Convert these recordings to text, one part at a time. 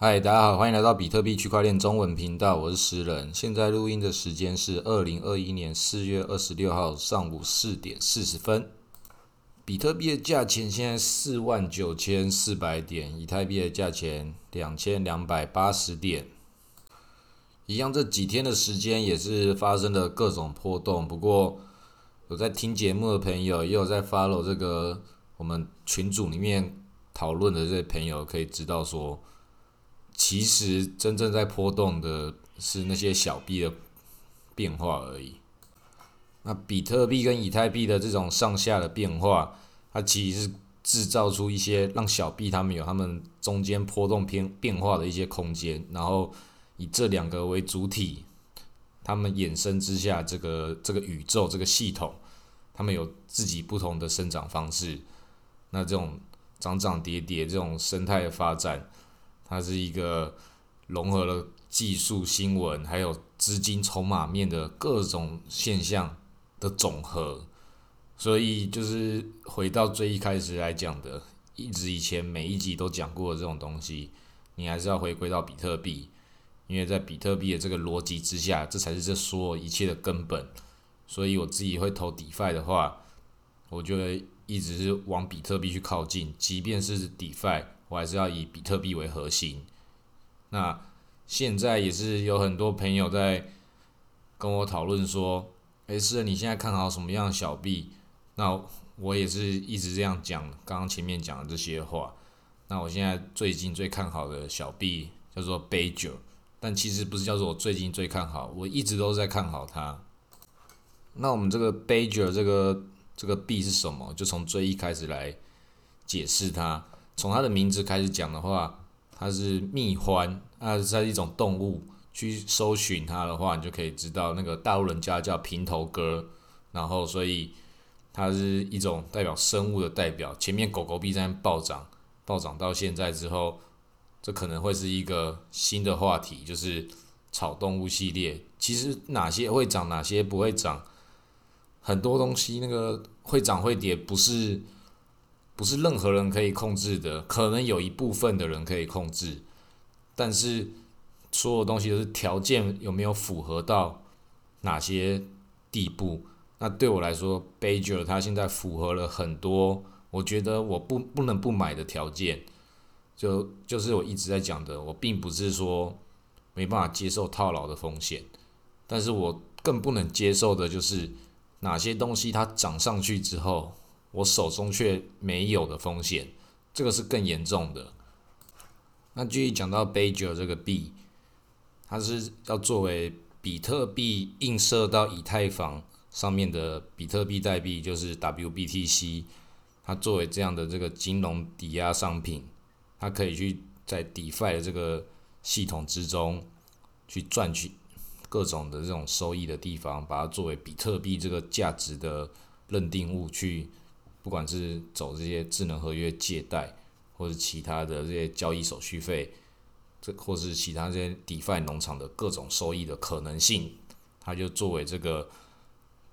嗨，大家好，欢迎来到比特币区块链中文频道，我是石人。现在录音的时间是二零二一年四月二十六号上午四点四十分。比特币的价钱现在四万九千四百点，以太币的价钱两千两百八十点。一样，这几天的时间也是发生了各种波动。不过，有在听节目的朋友，也有在 follow 这个我们群组里面讨论的这些朋友，可以知道说。其实真正在波动的是那些小币的变化而已。那比特币跟以太币的这种上下的变化，它其实是制造出一些让小币它们有它们中间波动偏变化的一些空间，然后以这两个为主体，它们衍生之下，这个这个宇宙这个系统，它们有自己不同的生长方式。那这种涨涨跌跌这种生态的发展。它是一个融合了技术、新闻还有资金筹码面的各种现象的总和，所以就是回到最一开始来讲的，一直以前每一集都讲过的这种东西，你还是要回归到比特币，因为在比特币的这个逻辑之下，这才是这所有一切的根本。所以我自己会投 DeFi 的话，我觉得一直是往比特币去靠近，即便是 DeFi。我还是要以比特币为核心。那现在也是有很多朋友在跟我讨论说：“诶，是你现在看好什么样的小币？”那我也是一直这样讲，刚刚前面讲的这些话。那我现在最近最看好的小币叫做 b a j o 但其实不是叫做我最近最看好，我一直都在看好它。那我们这个 b a j o 这个这个币是什么？就从最一开始来解释它。从它的名字开始讲的话，它是蜜獾，那它是一种动物。去搜寻它的话，你就可以知道那个大陆人家叫平头哥，然后所以它是一种代表生物的代表。前面狗狗币在暴涨，暴涨到现在之后，这可能会是一个新的话题，就是草动物系列。其实哪些会涨，哪些不会涨，很多东西那个会涨会跌，不是。不是任何人可以控制的，可能有一部分的人可以控制，但是所有东西都是条件有没有符合到哪些地步？那对我来说 b a j o 它现在符合了很多，我觉得我不不能不买的条件，就就是我一直在讲的，我并不是说没办法接受套牢的风险，但是我更不能接受的就是哪些东西它涨上去之后。我手中却没有的风险，这个是更严重的。那继续讲到 b a j o 这个币，它是要作为比特币映射到以太坊上面的比特币代币，就是 WBTC。它作为这样的这个金融抵押商品，它可以去在 DeFi 的这个系统之中去赚取各种的这种收益的地方，把它作为比特币这个价值的认定物去。不管是走这些智能合约借贷，或者其他的这些交易手续费，这或是其他这些 DeFi 农场的各种收益的可能性，它就作为这个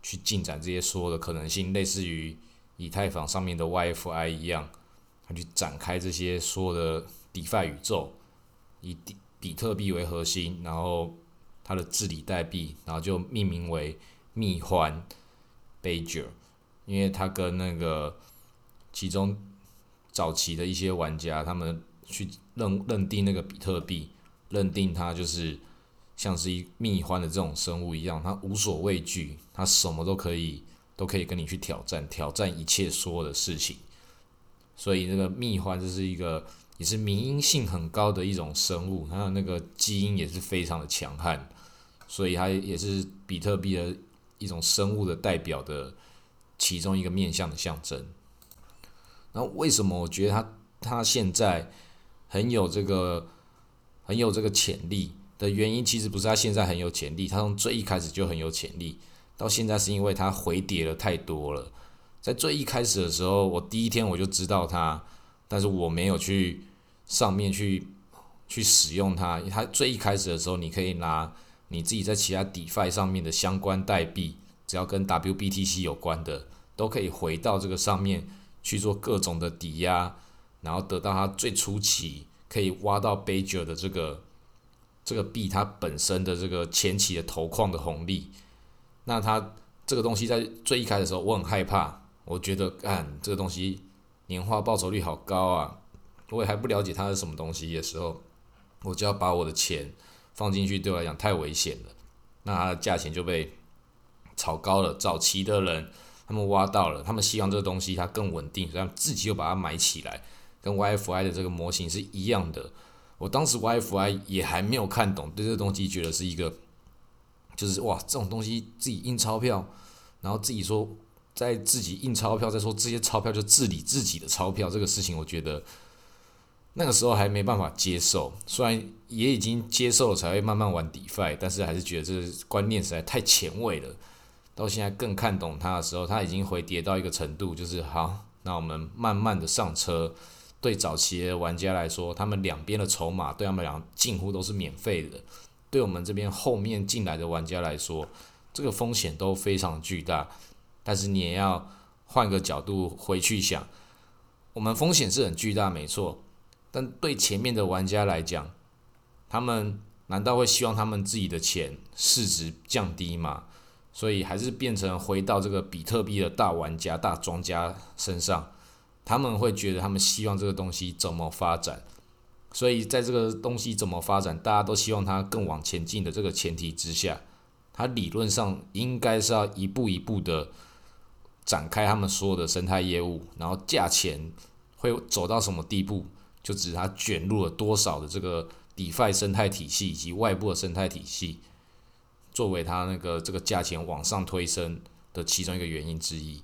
去进展这些所有的可能性，类似于以太坊上面的 YFI 一样，它去展开这些所有的 DeFi 宇宙，以比比特币为核心，然后它的治理代币，然后就命名为蜜獾 b a j o r 因为他跟那个其中早期的一些玩家，他们去认认定那个比特币，认定它就是像是一蜜獾的这种生物一样，它无所畏惧，它什么都可以，都可以跟你去挑战，挑战一切所有的事情。所以那个蜜獾这是一个也是民因性很高的一种生物，它的那个基因也是非常的强悍，所以它也是比特币的一种生物的代表的。其中一个面向的象征。那为什么我觉得它它现在很有这个很有这个潜力的原因，其实不是它现在很有潜力，它从最一开始就很有潜力。到现在是因为它回跌了太多了。在最一开始的时候，我第一天我就知道它，但是我没有去上面去去使用它。它最一开始的时候，你可以拿你自己在其他 DeFi 上面的相关代币。只要跟 WBTC 有关的，都可以回到这个上面去做各种的抵押，然后得到它最初期可以挖到 b a j o 的这个这个币它本身的这个前期的投矿的红利。那它这个东西在最一开始的时候，我很害怕，我觉得干这个东西年化报酬率好高啊，我也还不了解它是什么东西的时候，我就要把我的钱放进去，对我来讲太危险了。那它的价钱就被炒高了。早期的人他们挖到了，他们希望这个东西它更稳定，所以自己又把它买起来，跟 YFI 的这个模型是一样的。我当时 YFI 也还没有看懂，对这个东西觉得是一个。就是哇，这种东西自己印钞票，然后自己说在自己印钞票，再说这些钞票就治理自己的钞票，这个事情我觉得那个时候还没办法接受。虽然也已经接受了，才会慢慢玩 DeFi，但是还是觉得这个观念实在太前卫了。到现在更看懂它的时候，它已经回跌到一个程度，就是好，那我们慢慢的上车。对早期的玩家来说，他们两边的筹码对他们俩近乎都是免费的。对我们这边后面进来的玩家来说，这个风险都非常巨大。但是你也要换个角度回去想，我们风险是很巨大，没错。但对前面的玩家来讲，他们难道会希望他们自己的钱市值降低吗？所以还是变成回到这个比特币的大玩家、大庄家身上，他们会觉得他们希望这个东西怎么发展。所以，在这个东西怎么发展，大家都希望它更往前进的这个前提之下，它理论上应该是要一步一步的展开他们所有的生态业务，然后价钱会走到什么地步，就指它卷入了多少的这个 DeFi 生态体系以及外部的生态体系，作为它那个这个价钱往上推升的其中一个原因之一。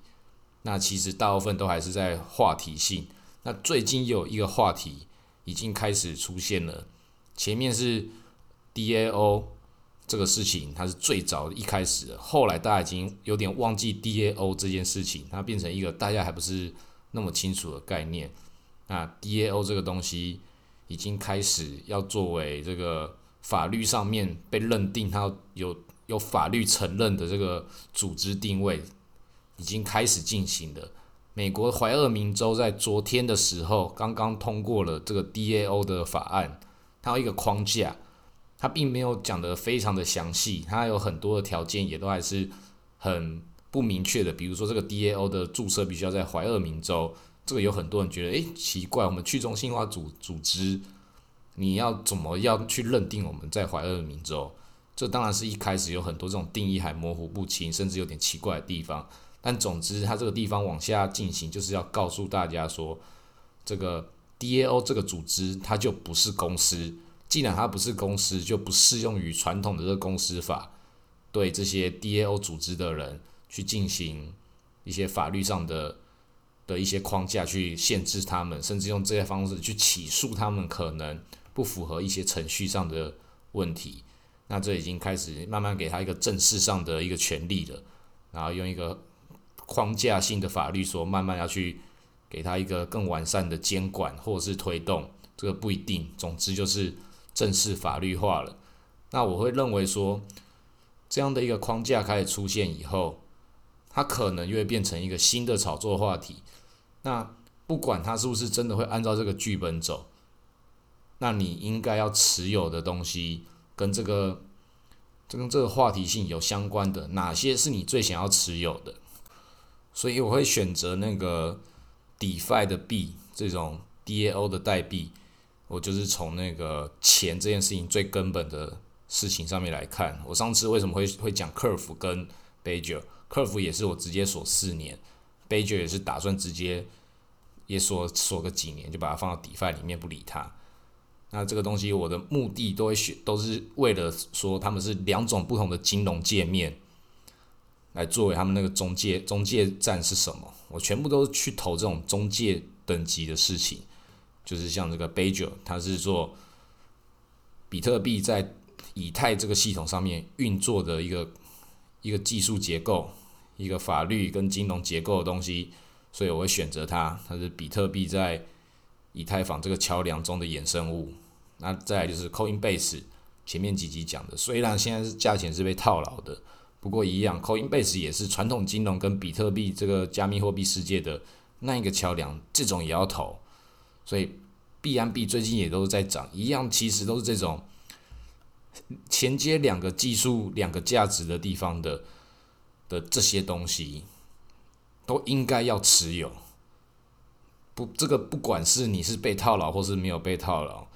那其实大部分都还是在话题性。那最近有一个话题。已经开始出现了，前面是 DAO 这个事情，它是最早一开始的，后来大家已经有点忘记 DAO 这件事情，它变成一个大家还不是那么清楚的概念。那 DAO 这个东西已经开始要作为这个法律上面被认定它有有法律承认的这个组织定位，已经开始进行的。美国怀俄明州在昨天的时候刚刚通过了这个 DAO 的法案，它有一个框架，它并没有讲得非常的详细，它有很多的条件也都还是很不明确的。比如说这个 DAO 的注册必须要在怀俄明州，这个有很多人觉得诶奇怪，我们去中心化组组织，你要怎么要去认定我们在怀俄明州？这当然是一开始有很多这种定义还模糊不清，甚至有点奇怪的地方。但总之，它这个地方往下进行，就是要告诉大家说，这个 DAO 这个组织它就不是公司。既然它不是公司，就不适用于传统的这个公司法，对这些 DAO 组织的人去进行一些法律上的的一些框架去限制他们，甚至用这些方式去起诉他们可能不符合一些程序上的问题。那这已经开始慢慢给他一个正式上的一个权利了，然后用一个。框架性的法律说，慢慢要去给他一个更完善的监管或者是推动，这个不一定。总之就是正式法律化了。那我会认为说，这样的一个框架开始出现以后，它可能就会变成一个新的炒作话题。那不管它是不是真的会按照这个剧本走，那你应该要持有的东西跟这个这跟这个话题性有相关的，哪些是你最想要持有的？所以我会选择那个 DeFi 的币，这种 DAO 的代币。我就是从那个钱这件事情最根本的事情上面来看。我上次为什么会会讲 Curve 跟 b a j o r c u r v e 也是我直接锁四年 b a j o r 也是打算直接也锁锁个几年，就把它放到 DeFi 里面不理它。那这个东西我的目的都会选，都是为了说他们是两种不同的金融界面。来作为他们那个中介中介站是什么？我全部都去投这种中介等级的事情，就是像这个 b a j o 它是做比特币在以太这个系统上面运作的一个一个技术结构，一个法律跟金融结构的东西，所以我会选择它。它是比特币在以太坊这个桥梁中的衍生物。那再来就是 Coinbase，前面几集讲的，虽然现在是价钱是被套牢的。不过一样，Coinbase 也是传统金融跟比特币这个加密货币世界的那一个桥梁，这种也要投。所以币安币最近也都在涨，一样其实都是这种衔接两个技术、两个价值的地方的的这些东西，都应该要持有。不，这个不管是你是被套牢，或是没有被套牢，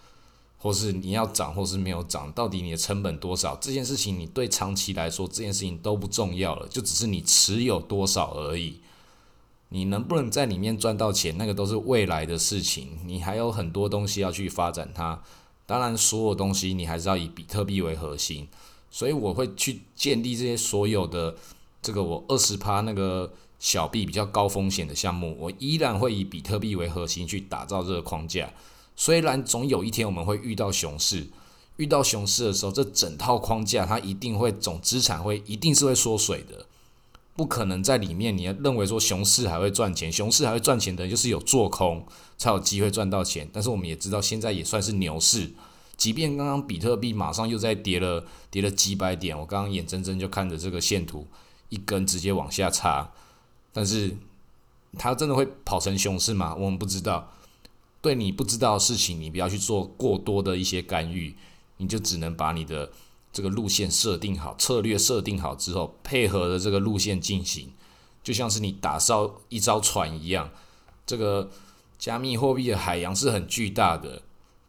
或是你要涨，或是没有涨，到底你的成本多少？这件事情你对长期来说，这件事情都不重要了，就只是你持有多少而已。你能不能在里面赚到钱，那个都是未来的事情。你还有很多东西要去发展它。当然，所有东西你还是要以比特币为核心。所以我会去建立这些所有的这个我二十趴那个小币比较高风险的项目，我依然会以比特币为核心去打造这个框架。虽然总有一天我们会遇到熊市，遇到熊市的时候，这整套框架它一定会总资产会一定是会缩水的。不可能在里面，你认为说熊市还会赚钱，熊市还会赚钱的，就是有做空才有机会赚到钱。但是我们也知道，现在也算是牛市，即便刚刚比特币马上又在跌了，跌了几百点，我刚刚眼睁睁就看着这个线图一根直接往下插，但是它真的会跑成熊市吗？我们不知道。对你不知道的事情，你不要去做过多的一些干预，你就只能把你的。这个路线设定好，策略设定好之后，配合的这个路线进行，就像是你打造一艘船一样。这个加密货币的海洋是很巨大的，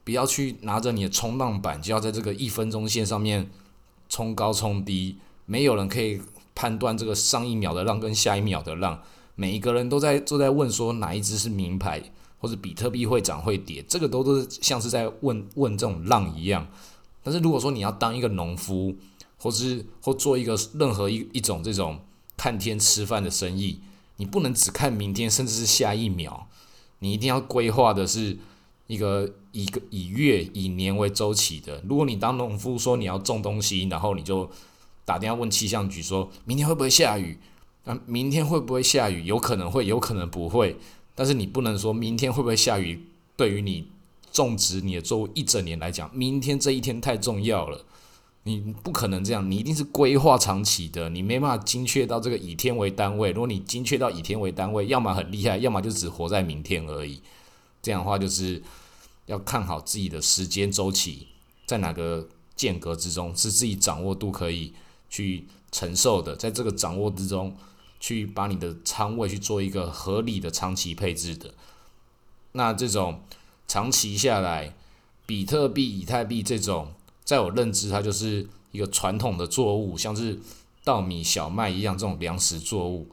不要去拿着你的冲浪板，就要在这个一分钟线上面冲高冲低。没有人可以判断这个上一秒的浪跟下一秒的浪，每一个人都在都在问说哪一只是名牌，或者比特币会涨会跌，这个都都是像是在问问这种浪一样。但是如果说你要当一个农夫，或是或做一个任何一一种这种看天吃饭的生意，你不能只看明天，甚至是下一秒，你一定要规划的是一个一个以月以年为周期的。如果你当农夫说你要种东西，然后你就打电话问气象局说明天会不会下雨？那明天会不会下雨？有可能会，有可能不会。但是你不能说明天会不会下雨，对于你。种植你的作物一整年来讲，明天这一天太重要了，你不可能这样，你一定是规划长期的，你没办法精确到这个以天为单位。如果你精确到以天为单位，要么很厉害，要么就只活在明天而已。这样的话，就是要看好自己的时间周期，在哪个间隔之中是自己掌握度可以去承受的，在这个掌握之中，去把你的仓位去做一个合理的长期配置的。那这种。长期下来，比特币、以太币这种，在我认知，它就是一个传统的作物，像是稻米、小麦一样这种粮食作物。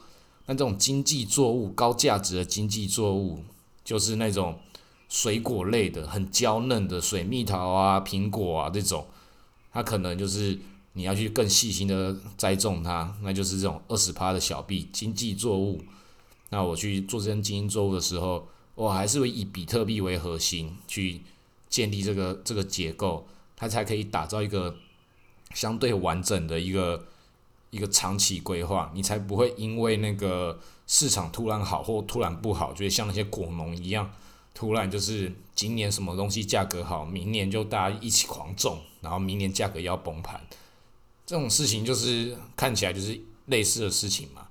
那这种经济作物、高价值的经济作物，就是那种水果类的，很娇嫩的水蜜桃啊、苹果啊这种，它可能就是你要去更细心的栽种它，那就是这种二十趴的小币经济作物。那我去做这些经济作物的时候。我还是会以比特币为核心去建立这个这个结构，它才可以打造一个相对完整的一个一个长期规划。你才不会因为那个市场突然好或突然不好，就像那些果农一样，突然就是今年什么东西价格好，明年就大家一起狂种，然后明年价格要崩盘。这种事情就是看起来就是类似的事情嘛。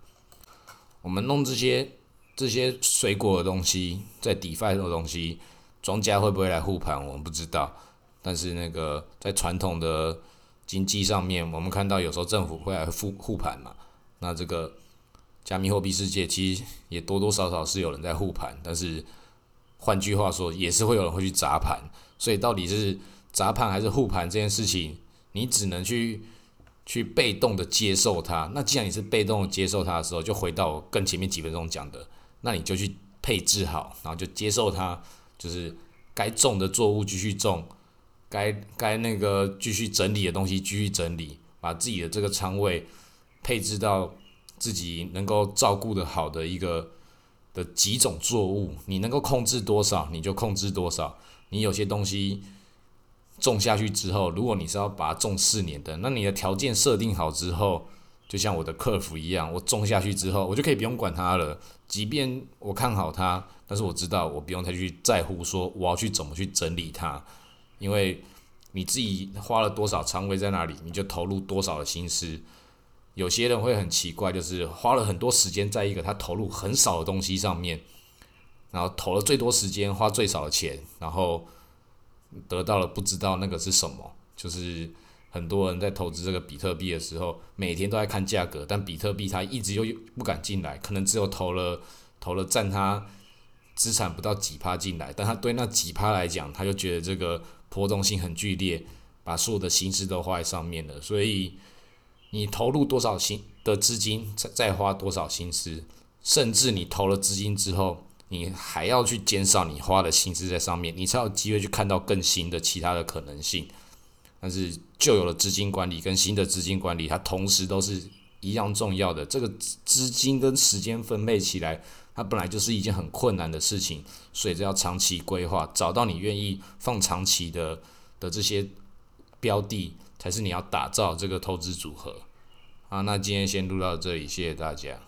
我们弄这些。这些水果的东西，在 DeFi 的东西，庄家会不会来护盘？我们不知道。但是那个在传统的经济上面，我们看到有时候政府会来护护盘嘛。那这个加密货币世界其实也多多少少是有人在护盘，但是换句话说，也是会有人会去砸盘。所以到底是砸盘还是护盘这件事情，你只能去。去被动的接受它，那既然你是被动的接受它的时候，就回到更前面几分钟讲的，那你就去配置好，然后就接受它，就是该种的作物继续种，该该那个继续整理的东西继续整理，把自己的这个仓位配置到自己能够照顾的好的一个的几种作物，你能够控制多少你就控制多少，你有些东西。种下去之后，如果你是要把它种四年的，那你的条件设定好之后，就像我的客服一样，我种下去之后，我就可以不用管它了。即便我看好它，但是我知道我不用再去在乎说我要去怎么去整理它，因为你自己花了多少仓位在那里，你就投入多少的心思。有些人会很奇怪，就是花了很多时间在一个他投入很少的东西上面，然后投了最多时间，花最少的钱，然后得到了不知道那个是什么。就是很多人在投资这个比特币的时候，每天都在看价格，但比特币它一直又不敢进来，可能只有投了投了占它资产不到几趴进来，但他对那几趴来讲，他就觉得这个波动性很剧烈，把所有的心思都花在上面了。所以你投入多少心的资金，再再花多少心思，甚至你投了资金之后。你还要去减少你花的心思在上面，你才有机会去看到更新的其他的可能性。但是旧有的资金管理跟新的资金管理，它同时都是一样重要的。这个资金跟时间分配起来，它本来就是一件很困难的事情，所以这要长期规划，找到你愿意放长期的的这些标的，才是你要打造这个投资组合。啊，那今天先录到这里，谢谢大家。